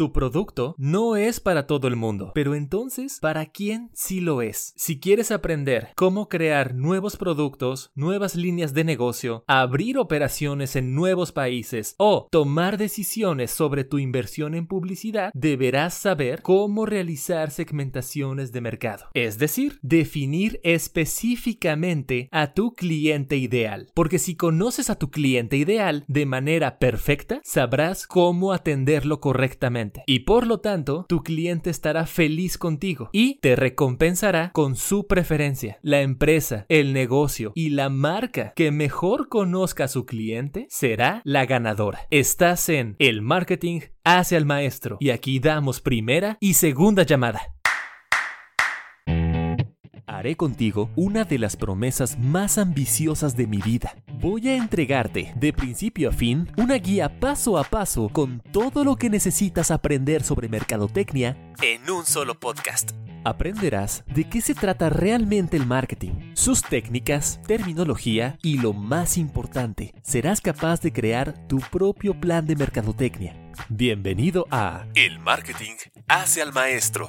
Tu producto no es para todo el mundo, pero entonces, ¿para quién sí lo es? Si quieres aprender cómo crear nuevos productos, nuevas líneas de negocio, abrir operaciones en nuevos países o tomar decisiones sobre tu inversión en publicidad, deberás saber cómo realizar segmentaciones de mercado. Es decir, definir específicamente a tu cliente ideal. Porque si conoces a tu cliente ideal de manera perfecta, sabrás cómo atenderlo correctamente. Y por lo tanto, tu cliente estará feliz contigo y te recompensará con su preferencia. La empresa, el negocio y la marca que mejor conozca a su cliente será la ganadora. Estás en el marketing hacia el maestro y aquí damos primera y segunda llamada haré contigo una de las promesas más ambiciosas de mi vida. Voy a entregarte, de principio a fin, una guía paso a paso con todo lo que necesitas aprender sobre mercadotecnia en un solo podcast. Aprenderás de qué se trata realmente el marketing, sus técnicas, terminología y lo más importante, serás capaz de crear tu propio plan de mercadotecnia. Bienvenido a El Marketing hace al Maestro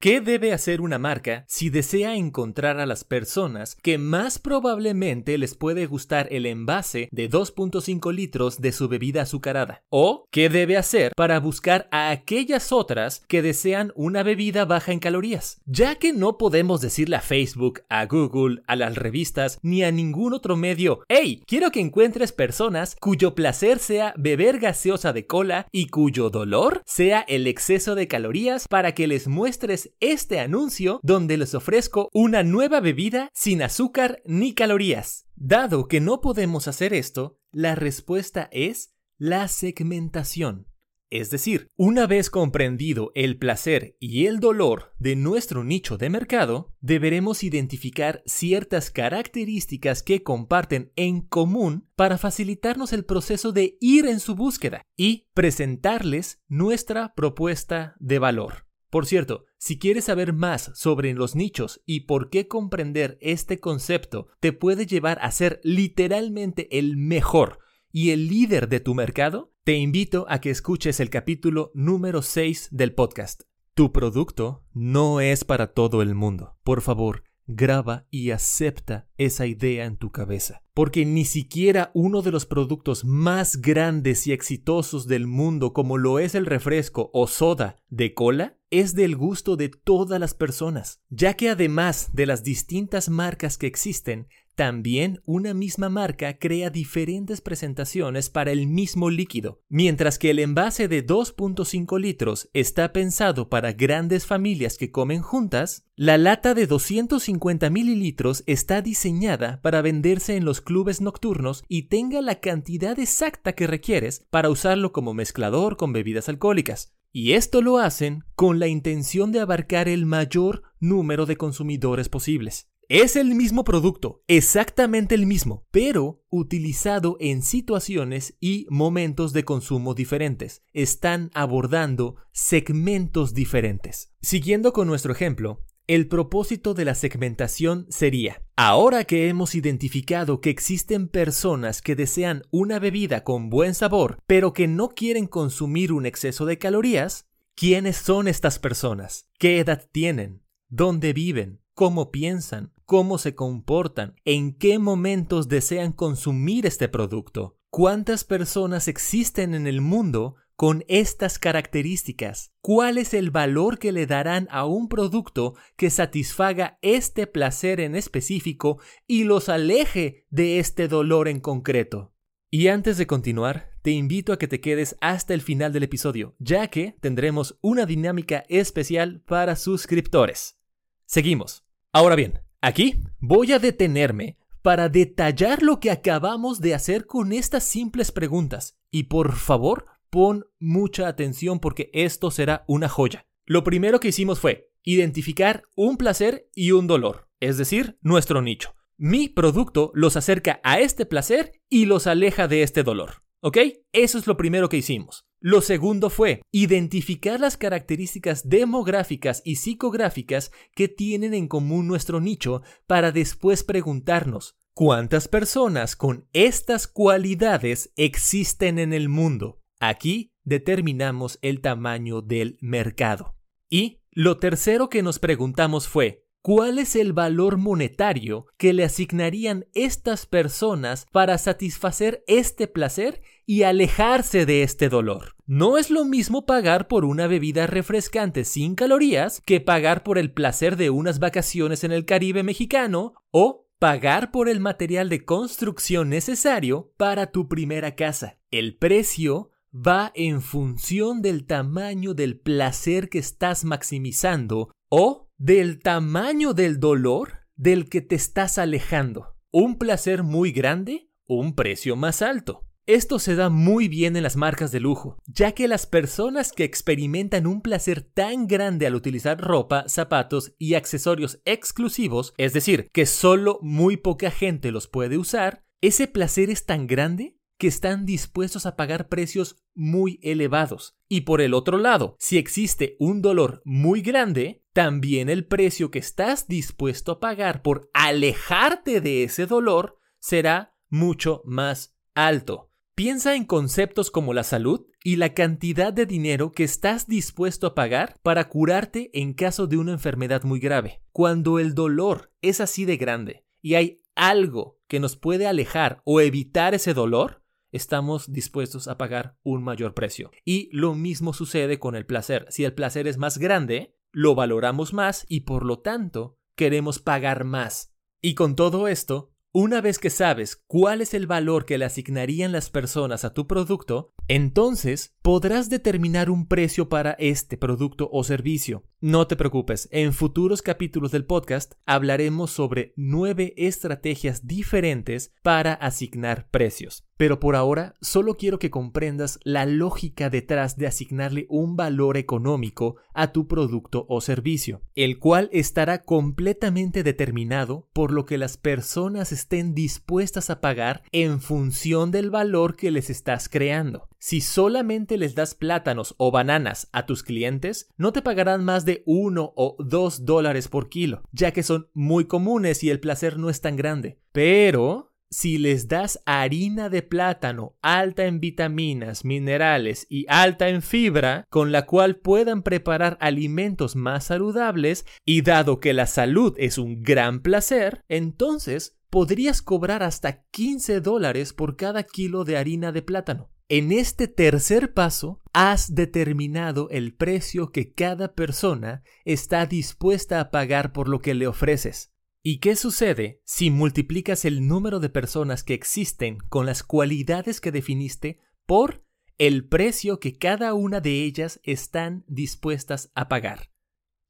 ¿Qué debe hacer una marca si desea encontrar a las personas que más probablemente les puede gustar el envase de 2.5 litros de su bebida azucarada? ¿O qué debe hacer para buscar a aquellas otras que desean una bebida baja en calorías? Ya que no podemos decirle a Facebook, a Google, a las revistas ni a ningún otro medio, hey, quiero que encuentres personas cuyo placer sea beber gaseosa de cola y cuyo dolor sea el exceso de calorías para que les muestres este anuncio donde les ofrezco una nueva bebida sin azúcar ni calorías. Dado que no podemos hacer esto, la respuesta es la segmentación. Es decir, una vez comprendido el placer y el dolor de nuestro nicho de mercado, deberemos identificar ciertas características que comparten en común para facilitarnos el proceso de ir en su búsqueda y presentarles nuestra propuesta de valor. Por cierto, si quieres saber más sobre los nichos y por qué comprender este concepto te puede llevar a ser literalmente el mejor y el líder de tu mercado, te invito a que escuches el capítulo número 6 del podcast. Tu producto no es para todo el mundo. Por favor, graba y acepta esa idea en tu cabeza. Porque ni siquiera uno de los productos más grandes y exitosos del mundo como lo es el refresco o soda de cola es del gusto de todas las personas, ya que además de las distintas marcas que existen, también una misma marca crea diferentes presentaciones para el mismo líquido. Mientras que el envase de 2.5 litros está pensado para grandes familias que comen juntas, la lata de 250 mililitros está diseñada para venderse en los clubes nocturnos y tenga la cantidad exacta que requieres para usarlo como mezclador con bebidas alcohólicas. Y esto lo hacen con la intención de abarcar el mayor número de consumidores posibles. Es el mismo producto, exactamente el mismo, pero utilizado en situaciones y momentos de consumo diferentes. Están abordando segmentos diferentes. Siguiendo con nuestro ejemplo, el propósito de la segmentación sería, ahora que hemos identificado que existen personas que desean una bebida con buen sabor, pero que no quieren consumir un exceso de calorías, ¿quiénes son estas personas? ¿Qué edad tienen? ¿Dónde viven? ¿Cómo piensan? cómo se comportan, en qué momentos desean consumir este producto, cuántas personas existen en el mundo con estas características, cuál es el valor que le darán a un producto que satisfaga este placer en específico y los aleje de este dolor en concreto. Y antes de continuar, te invito a que te quedes hasta el final del episodio, ya que tendremos una dinámica especial para suscriptores. Seguimos. Ahora bien, Aquí voy a detenerme para detallar lo que acabamos de hacer con estas simples preguntas y por favor pon mucha atención porque esto será una joya. Lo primero que hicimos fue identificar un placer y un dolor, es decir, nuestro nicho. Mi producto los acerca a este placer y los aleja de este dolor. ¿Ok? Eso es lo primero que hicimos. Lo segundo fue identificar las características demográficas y psicográficas que tienen en común nuestro nicho para después preguntarnos cuántas personas con estas cualidades existen en el mundo. Aquí determinamos el tamaño del mercado. Y lo tercero que nos preguntamos fue, ¿cuál es el valor monetario que le asignarían estas personas para satisfacer este placer y alejarse de este dolor? No es lo mismo pagar por una bebida refrescante sin calorías que pagar por el placer de unas vacaciones en el Caribe mexicano o pagar por el material de construcción necesario para tu primera casa. El precio va en función del tamaño del placer que estás maximizando o del tamaño del dolor del que te estás alejando. Un placer muy grande, un precio más alto. Esto se da muy bien en las marcas de lujo, ya que las personas que experimentan un placer tan grande al utilizar ropa, zapatos y accesorios exclusivos, es decir, que solo muy poca gente los puede usar, ese placer es tan grande que están dispuestos a pagar precios muy elevados. Y por el otro lado, si existe un dolor muy grande, también el precio que estás dispuesto a pagar por alejarte de ese dolor será mucho más alto. Piensa en conceptos como la salud y la cantidad de dinero que estás dispuesto a pagar para curarte en caso de una enfermedad muy grave. Cuando el dolor es así de grande y hay algo que nos puede alejar o evitar ese dolor, estamos dispuestos a pagar un mayor precio. Y lo mismo sucede con el placer. Si el placer es más grande, lo valoramos más y por lo tanto queremos pagar más. Y con todo esto, una vez que sabes cuál es el valor que le asignarían las personas a tu producto, entonces podrás determinar un precio para este producto o servicio. No te preocupes, en futuros capítulos del podcast hablaremos sobre nueve estrategias diferentes para asignar precios. Pero por ahora solo quiero que comprendas la lógica detrás de asignarle un valor económico a tu producto o servicio, el cual estará completamente determinado por lo que las personas estén dispuestas a pagar en función del valor que les estás creando. Si solamente les das plátanos o bananas a tus clientes, no te pagarán más de uno o dos dólares por kilo, ya que son muy comunes y el placer no es tan grande. Pero si les das harina de plátano alta en vitaminas, minerales y alta en fibra, con la cual puedan preparar alimentos más saludables, y dado que la salud es un gran placer, entonces podrías cobrar hasta 15 dólares por cada kilo de harina de plátano. En este tercer paso, has determinado el precio que cada persona está dispuesta a pagar por lo que le ofreces. ¿Y qué sucede si multiplicas el número de personas que existen con las cualidades que definiste por el precio que cada una de ellas están dispuestas a pagar?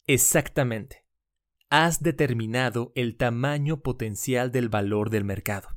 Exactamente. Has determinado el tamaño potencial del valor del mercado.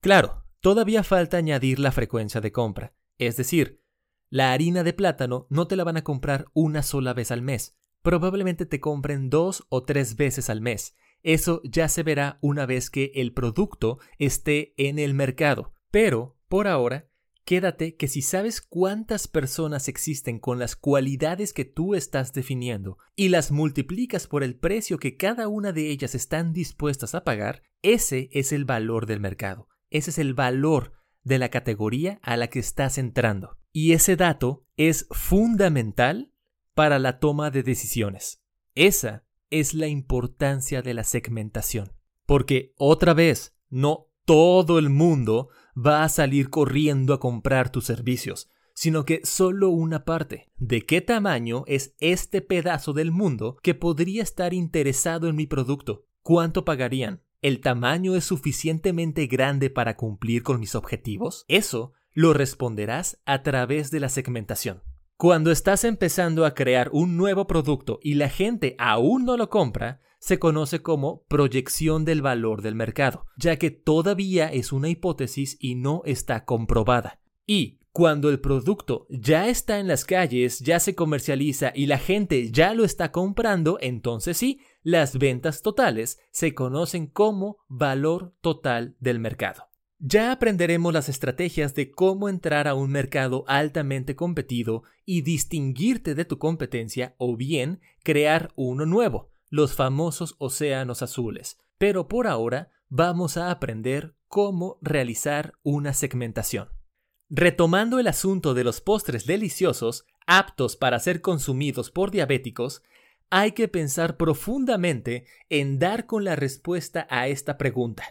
Claro, Todavía falta añadir la frecuencia de compra, es decir, la harina de plátano no te la van a comprar una sola vez al mes, probablemente te compren dos o tres veces al mes. Eso ya se verá una vez que el producto esté en el mercado. Pero, por ahora, quédate que si sabes cuántas personas existen con las cualidades que tú estás definiendo y las multiplicas por el precio que cada una de ellas están dispuestas a pagar, ese es el valor del mercado. Ese es el valor de la categoría a la que estás entrando. Y ese dato es fundamental para la toma de decisiones. Esa es la importancia de la segmentación. Porque otra vez, no todo el mundo va a salir corriendo a comprar tus servicios, sino que solo una parte. ¿De qué tamaño es este pedazo del mundo que podría estar interesado en mi producto? ¿Cuánto pagarían? ¿El tamaño es suficientemente grande para cumplir con mis objetivos? Eso lo responderás a través de la segmentación. Cuando estás empezando a crear un nuevo producto y la gente aún no lo compra, se conoce como proyección del valor del mercado, ya que todavía es una hipótesis y no está comprobada. Y Cuando el producto ya está en las calles, ya se comercializa y la gente ya lo está comprando, entonces sí, las ventas totales se conocen como valor total del mercado. Ya aprenderemos las estrategias de cómo entrar a un mercado altamente competido y distinguirte de tu competencia o bien crear uno nuevo, los famosos océanos azules. Pero por ahora vamos a aprender cómo realizar una segmentación. Retomando el asunto de los postres deliciosos aptos para ser consumidos por diabéticos, hay que pensar profundamente en dar con la respuesta a esta pregunta.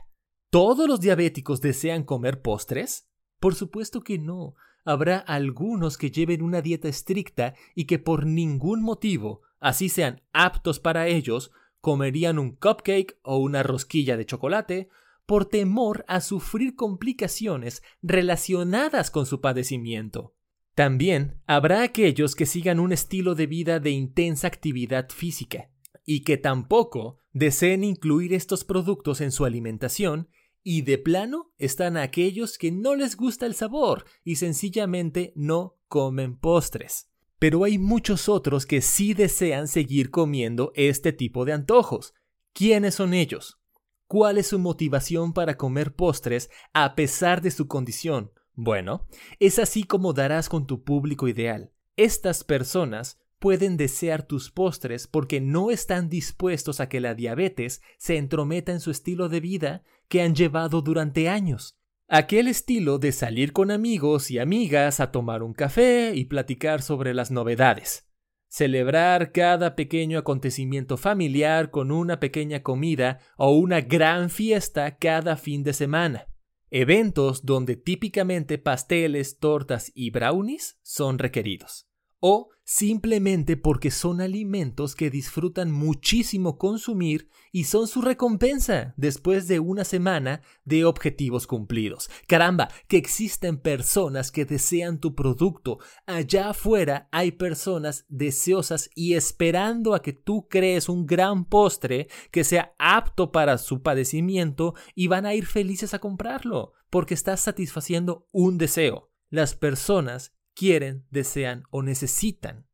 ¿Todos los diabéticos desean comer postres? Por supuesto que no. Habrá algunos que lleven una dieta estricta y que por ningún motivo, así sean aptos para ellos, comerían un cupcake o una rosquilla de chocolate por temor a sufrir complicaciones relacionadas con su padecimiento. También habrá aquellos que sigan un estilo de vida de intensa actividad física y que tampoco deseen incluir estos productos en su alimentación y de plano están aquellos que no les gusta el sabor y sencillamente no comen postres. Pero hay muchos otros que sí desean seguir comiendo este tipo de antojos. ¿Quiénes son ellos? ¿Cuál es su motivación para comer postres a pesar de su condición? Bueno, es así como darás con tu público ideal. Estas personas pueden desear tus postres porque no están dispuestos a que la diabetes se entrometa en su estilo de vida que han llevado durante años. Aquel estilo de salir con amigos y amigas a tomar un café y platicar sobre las novedades. Celebrar cada pequeño acontecimiento familiar con una pequeña comida o una gran fiesta cada fin de semana. Eventos donde típicamente pasteles, tortas y brownies son requeridos o simplemente porque son alimentos que disfrutan muchísimo consumir y son su recompensa después de una semana de objetivos cumplidos. Caramba, que existen personas que desean tu producto. Allá afuera hay personas deseosas y esperando a que tú crees un gran postre que sea apto para su padecimiento y van a ir felices a comprarlo porque estás satisfaciendo un deseo. Las personas quieren, desean o necesitan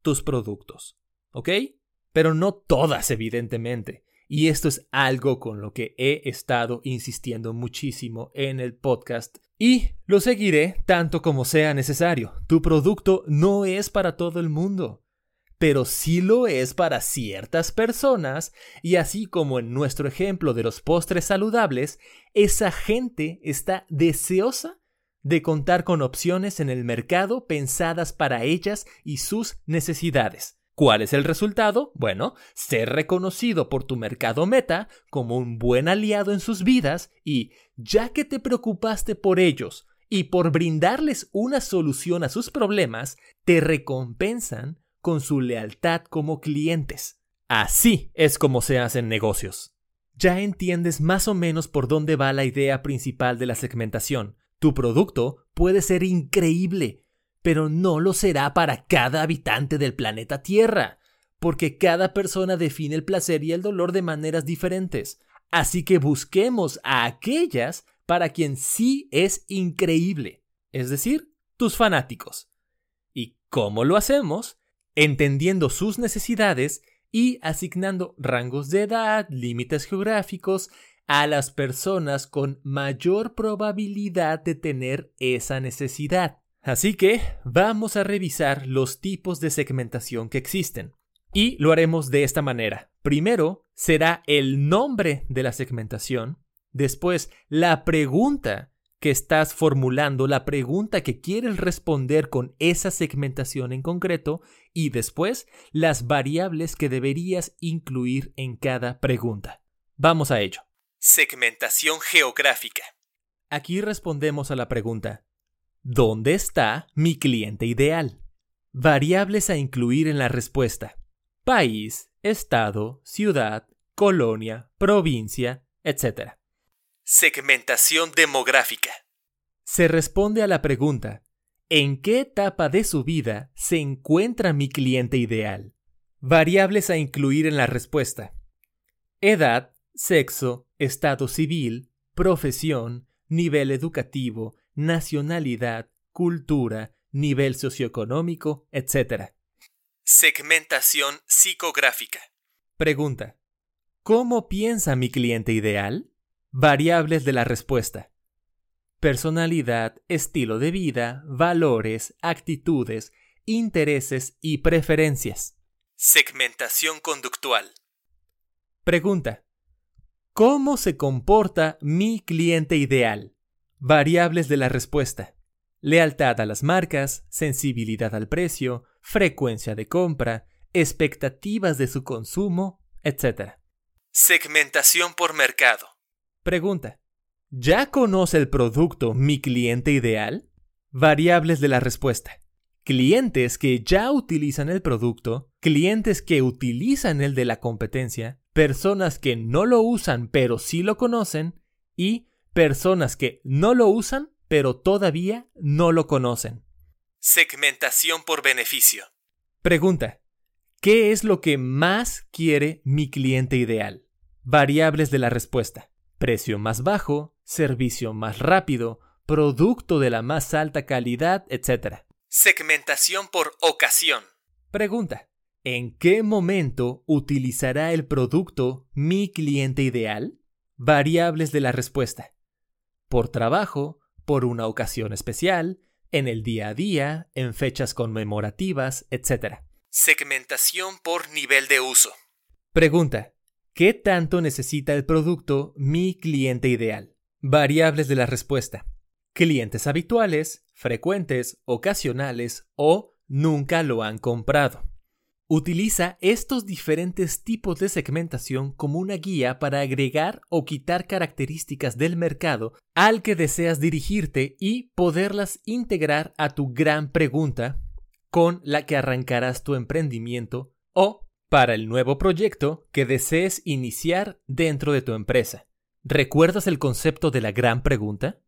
tus productos. ¿Ok? Pero no todas, evidentemente. Y esto es algo con lo que he estado insistiendo muchísimo en el podcast y lo seguiré tanto como sea necesario. Tu producto no es para todo el mundo, pero sí lo es para ciertas personas y así como en nuestro ejemplo de los postres saludables, esa gente está deseosa de contar con opciones en el mercado pensadas para ellas y sus necesidades. ¿Cuál es el resultado? Bueno, ser reconocido por tu mercado meta como un buen aliado en sus vidas y, ya que te preocupaste por ellos y por brindarles una solución a sus problemas, te recompensan con su lealtad como clientes. Así es como se hacen negocios. Ya entiendes más o menos por dónde va la idea principal de la segmentación, tu producto puede ser increíble, pero no lo será para cada habitante del planeta Tierra, porque cada persona define el placer y el dolor de maneras diferentes. Así que busquemos a aquellas para quien sí es increíble, es decir, tus fanáticos. ¿Y cómo lo hacemos? Entendiendo sus necesidades y asignando rangos de edad, límites geográficos a las personas con mayor probabilidad de tener esa necesidad. Así que vamos a revisar los tipos de segmentación que existen. Y lo haremos de esta manera. Primero será el nombre de la segmentación, después la pregunta que estás formulando, la pregunta que quieres responder con esa segmentación en concreto y después las variables que deberías incluir en cada pregunta. Vamos a ello. Segmentación geográfica. Aquí respondemos a la pregunta, ¿dónde está mi cliente ideal? Variables a incluir en la respuesta. País, estado, ciudad, colonia, provincia, etc. Segmentación demográfica. Se responde a la pregunta, ¿en qué etapa de su vida se encuentra mi cliente ideal? Variables a incluir en la respuesta. Edad, sexo, estado civil, profesión, nivel educativo, nacionalidad, cultura, nivel socioeconómico, etc. Segmentación psicográfica. Pregunta. ¿Cómo piensa mi cliente ideal? Variables de la respuesta. Personalidad, estilo de vida, valores, actitudes, intereses y preferencias. Segmentación conductual. Pregunta. ¿Cómo se comporta mi cliente ideal? Variables de la respuesta. Lealtad a las marcas, sensibilidad al precio, frecuencia de compra, expectativas de su consumo, etc. Segmentación por mercado. Pregunta. ¿Ya conoce el producto mi cliente ideal? Variables de la respuesta. Clientes que ya utilizan el producto, clientes que utilizan el de la competencia, personas que no lo usan pero sí lo conocen y personas que no lo usan pero todavía no lo conocen. Segmentación por beneficio. Pregunta. ¿Qué es lo que más quiere mi cliente ideal? Variables de la respuesta. Precio más bajo, servicio más rápido, producto de la más alta calidad, etc. Segmentación por ocasión. Pregunta. ¿En qué momento utilizará el producto mi cliente ideal? Variables de la respuesta. Por trabajo, por una ocasión especial, en el día a día, en fechas conmemorativas, etc. Segmentación por nivel de uso. Pregunta. ¿Qué tanto necesita el producto mi cliente ideal? Variables de la respuesta. Clientes habituales, frecuentes, ocasionales o nunca lo han comprado. Utiliza estos diferentes tipos de segmentación como una guía para agregar o quitar características del mercado al que deseas dirigirte y poderlas integrar a tu gran pregunta con la que arrancarás tu emprendimiento o para el nuevo proyecto que desees iniciar dentro de tu empresa. ¿Recuerdas el concepto de la gran pregunta?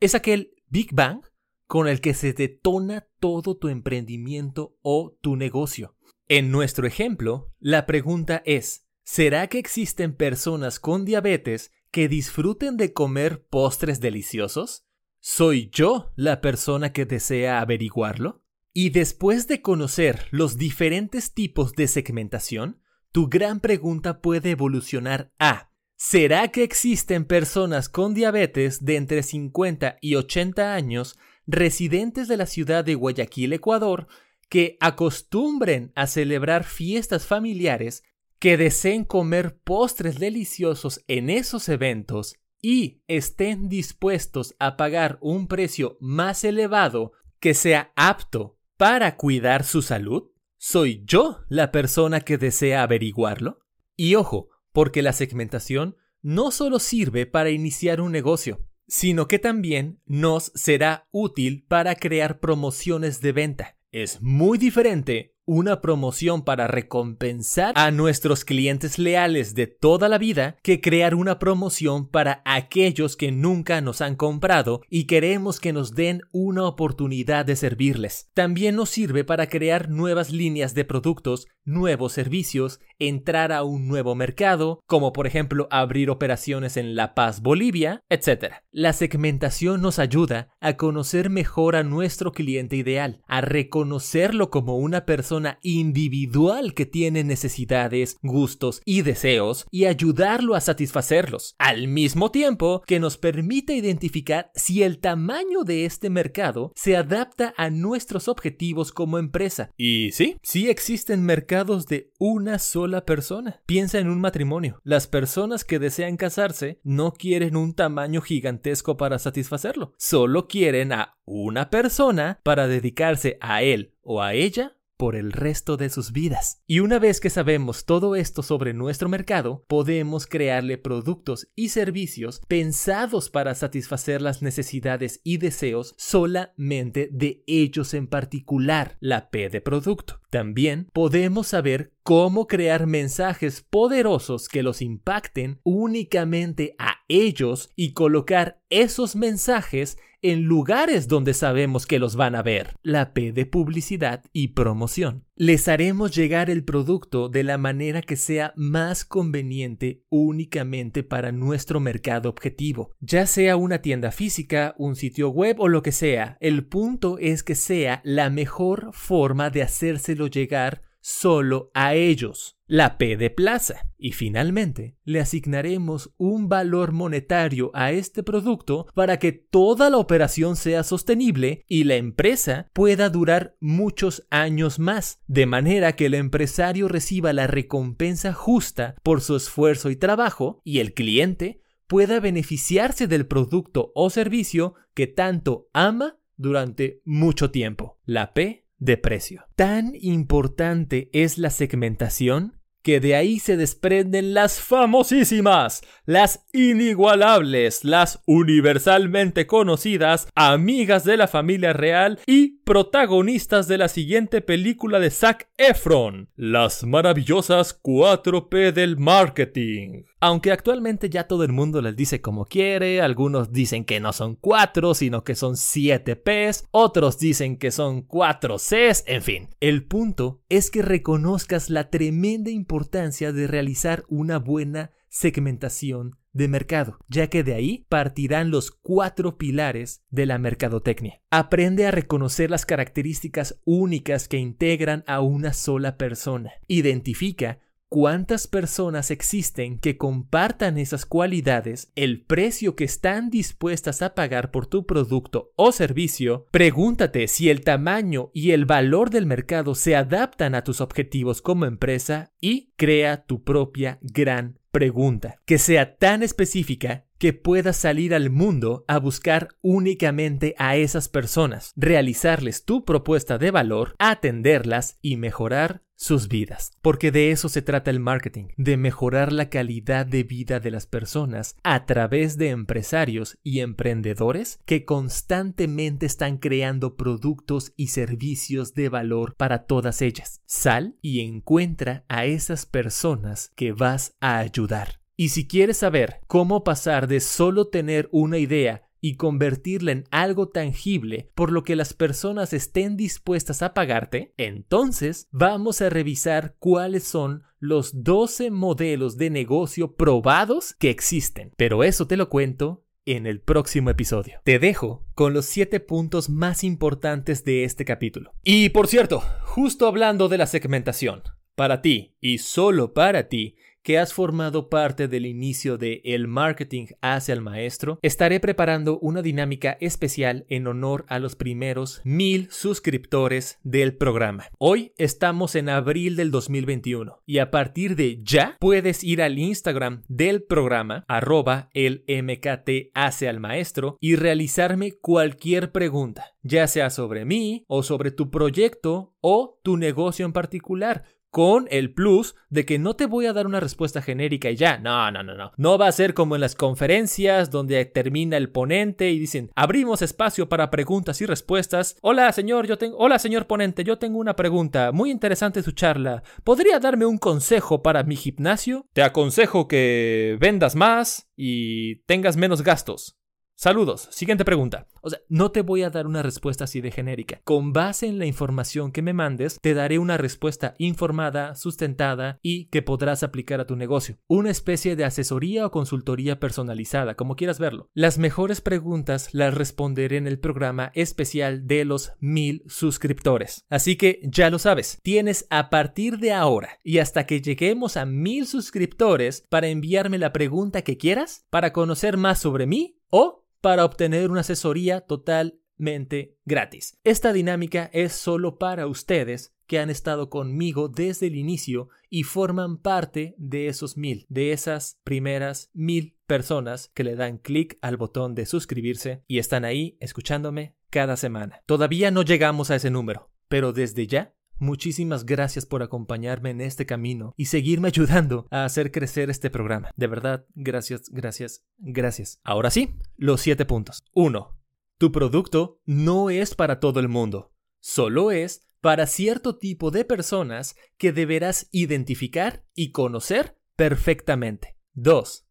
Es aquel Big Bang con el que se detona todo tu emprendimiento o tu negocio. En nuestro ejemplo, la pregunta es, ¿será que existen personas con diabetes que disfruten de comer postres deliciosos? ¿Soy yo la persona que desea averiguarlo? Y después de conocer los diferentes tipos de segmentación, tu gran pregunta puede evolucionar a ¿Será que existen personas con diabetes de entre 50 y 80 años residentes de la ciudad de Guayaquil, Ecuador, que acostumbren a celebrar fiestas familiares, que deseen comer postres deliciosos en esos eventos y estén dispuestos a pagar un precio más elevado que sea apto para cuidar su salud? ¿Soy yo la persona que desea averiguarlo? Y ojo, porque la segmentación no solo sirve para iniciar un negocio, sino que también nos será útil para crear promociones de venta. Es muy diferente una promoción para recompensar a nuestros clientes leales de toda la vida que crear una promoción para aquellos que nunca nos han comprado y queremos que nos den una oportunidad de servirles. También nos sirve para crear nuevas líneas de productos, nuevos servicios, entrar a un nuevo mercado, como por ejemplo abrir operaciones en La Paz, Bolivia, etc. La segmentación nos ayuda a conocer mejor a nuestro cliente ideal, a reconocerlo como una persona individual que tiene necesidades, gustos y deseos y ayudarlo a satisfacerlos, al mismo tiempo que nos permite identificar si el tamaño de este mercado se adapta a nuestros objetivos como empresa. Y sí, sí existen mercados de una sola persona. Piensa en un matrimonio. Las personas que desean casarse no quieren un tamaño gigantesco para satisfacerlo, solo quieren a una persona para dedicarse a él o a ella por el resto de sus vidas. Y una vez que sabemos todo esto sobre nuestro mercado, podemos crearle productos y servicios pensados para satisfacer las necesidades y deseos solamente de ellos en particular, la P de producto. También podemos saber cómo crear mensajes poderosos que los impacten únicamente a ellos y colocar esos mensajes en lugares donde sabemos que los van a ver. La P de publicidad y promoción. Les haremos llegar el producto de la manera que sea más conveniente únicamente para nuestro mercado objetivo, ya sea una tienda física, un sitio web o lo que sea. El punto es que sea la mejor forma de hacérselo llegar solo a ellos, la P de plaza. Y finalmente, le asignaremos un valor monetario a este producto para que toda la operación sea sostenible y la empresa pueda durar muchos años más, de manera que el empresario reciba la recompensa justa por su esfuerzo y trabajo y el cliente pueda beneficiarse del producto o servicio que tanto ama durante mucho tiempo. La P de precio. Tan importante es la segmentación que de ahí se desprenden las famosísimas, las inigualables, las universalmente conocidas amigas de la familia real y protagonistas de la siguiente película de Zac Efron, las maravillosas 4P del marketing. Aunque actualmente ya todo el mundo les dice como quiere, algunos dicen que no son 4, sino que son 7 Ps, otros dicen que son 4 Cs, en fin. El punto es que reconozcas la tremenda importancia de realizar una buena segmentación de mercado, ya que de ahí partirán los cuatro pilares de la mercadotecnia. Aprende a reconocer las características únicas que integran a una sola persona. Identifica cuántas personas existen que compartan esas cualidades, el precio que están dispuestas a pagar por tu producto o servicio, pregúntate si el tamaño y el valor del mercado se adaptan a tus objetivos como empresa y crea tu propia gran pregunta, que sea tan específica que puedas salir al mundo a buscar únicamente a esas personas, realizarles tu propuesta de valor, atenderlas y mejorar sus vidas. Porque de eso se trata el marketing, de mejorar la calidad de vida de las personas a través de empresarios y emprendedores que constantemente están creando productos y servicios de valor para todas ellas. Sal y encuentra a esas personas que vas a ayudar. Y si quieres saber cómo pasar de solo tener una idea y convertirla en algo tangible por lo que las personas estén dispuestas a pagarte, entonces vamos a revisar cuáles son los 12 modelos de negocio probados que existen. Pero eso te lo cuento en el próximo episodio. Te dejo con los 7 puntos más importantes de este capítulo. Y por cierto, justo hablando de la segmentación, para ti y solo para ti, que has formado parte del inicio de El Marketing hacia el Maestro, estaré preparando una dinámica especial en honor a los primeros mil suscriptores del programa. Hoy estamos en abril del 2021 y a partir de ya puedes ir al Instagram del programa arroba el MKT maestro y realizarme cualquier pregunta, ya sea sobre mí o sobre tu proyecto o tu negocio en particular con el plus de que no te voy a dar una respuesta genérica y ya. No, no, no, no. No va a ser como en las conferencias donde termina el ponente y dicen, abrimos espacio para preguntas y respuestas. Hola, señor, yo tengo Hola, señor ponente, yo tengo una pregunta. Muy interesante su charla. ¿Podría darme un consejo para mi gimnasio? Te aconsejo que vendas más y tengas menos gastos. Saludos. Siguiente pregunta. O sea, no te voy a dar una respuesta así de genérica. Con base en la información que me mandes, te daré una respuesta informada, sustentada y que podrás aplicar a tu negocio. Una especie de asesoría o consultoría personalizada, como quieras verlo. Las mejores preguntas las responderé en el programa especial de los mil suscriptores. Así que ya lo sabes, tienes a partir de ahora y hasta que lleguemos a mil suscriptores para enviarme la pregunta que quieras, para conocer más sobre mí o para obtener una asesoría totalmente gratis. Esta dinámica es solo para ustedes que han estado conmigo desde el inicio y forman parte de esos mil, de esas primeras mil personas que le dan clic al botón de suscribirse y están ahí escuchándome cada semana. Todavía no llegamos a ese número, pero desde ya Muchísimas gracias por acompañarme en este camino y seguirme ayudando a hacer crecer este programa. De verdad, gracias, gracias, gracias. Ahora sí, los siete puntos. 1. Tu producto no es para todo el mundo, solo es para cierto tipo de personas que deberás identificar y conocer perfectamente. 2.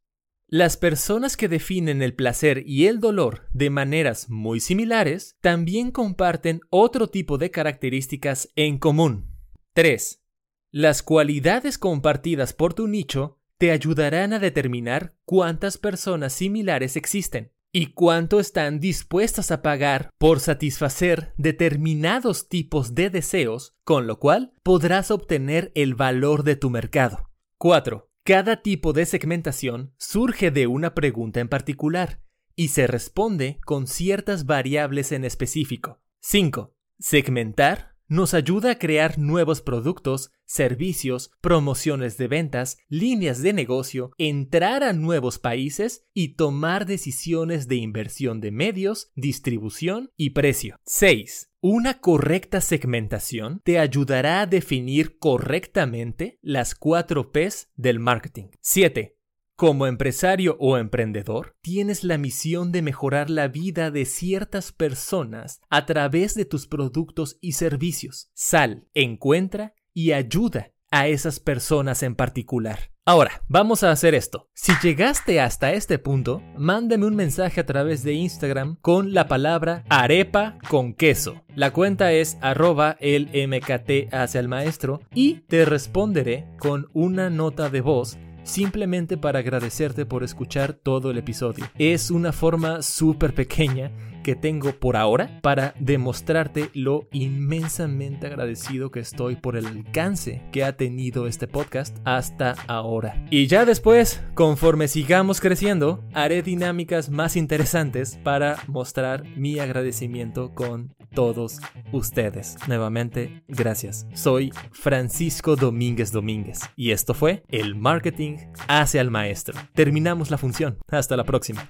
Las personas que definen el placer y el dolor de maneras muy similares también comparten otro tipo de características en común. 3. Las cualidades compartidas por tu nicho te ayudarán a determinar cuántas personas similares existen y cuánto están dispuestas a pagar por satisfacer determinados tipos de deseos, con lo cual podrás obtener el valor de tu mercado. 4. Cada tipo de segmentación surge de una pregunta en particular y se responde con ciertas variables en específico. 5. Segmentar nos ayuda a crear nuevos productos, servicios, promociones de ventas, líneas de negocio, entrar a nuevos países y tomar decisiones de inversión de medios, distribución y precio. 6. Una correcta segmentación te ayudará a definir correctamente las 4 Ps del marketing. 7. Como empresario o emprendedor, tienes la misión de mejorar la vida de ciertas personas a través de tus productos y servicios. Sal, encuentra y ayuda a esas personas en particular. Ahora, vamos a hacer esto. Si llegaste hasta este punto, mándame un mensaje a través de Instagram con la palabra arepa con queso. La cuenta es arroba el mkt maestro y te responderé con una nota de voz simplemente para agradecerte por escuchar todo el episodio. Es una forma súper pequeña que tengo por ahora para demostrarte lo inmensamente agradecido que estoy por el alcance que ha tenido este podcast hasta ahora. Y ya después, conforme sigamos creciendo, haré dinámicas más interesantes para mostrar mi agradecimiento con todos ustedes. Nuevamente, gracias. Soy Francisco Domínguez Domínguez y esto fue El Marketing hacia el Maestro. Terminamos la función. Hasta la próxima.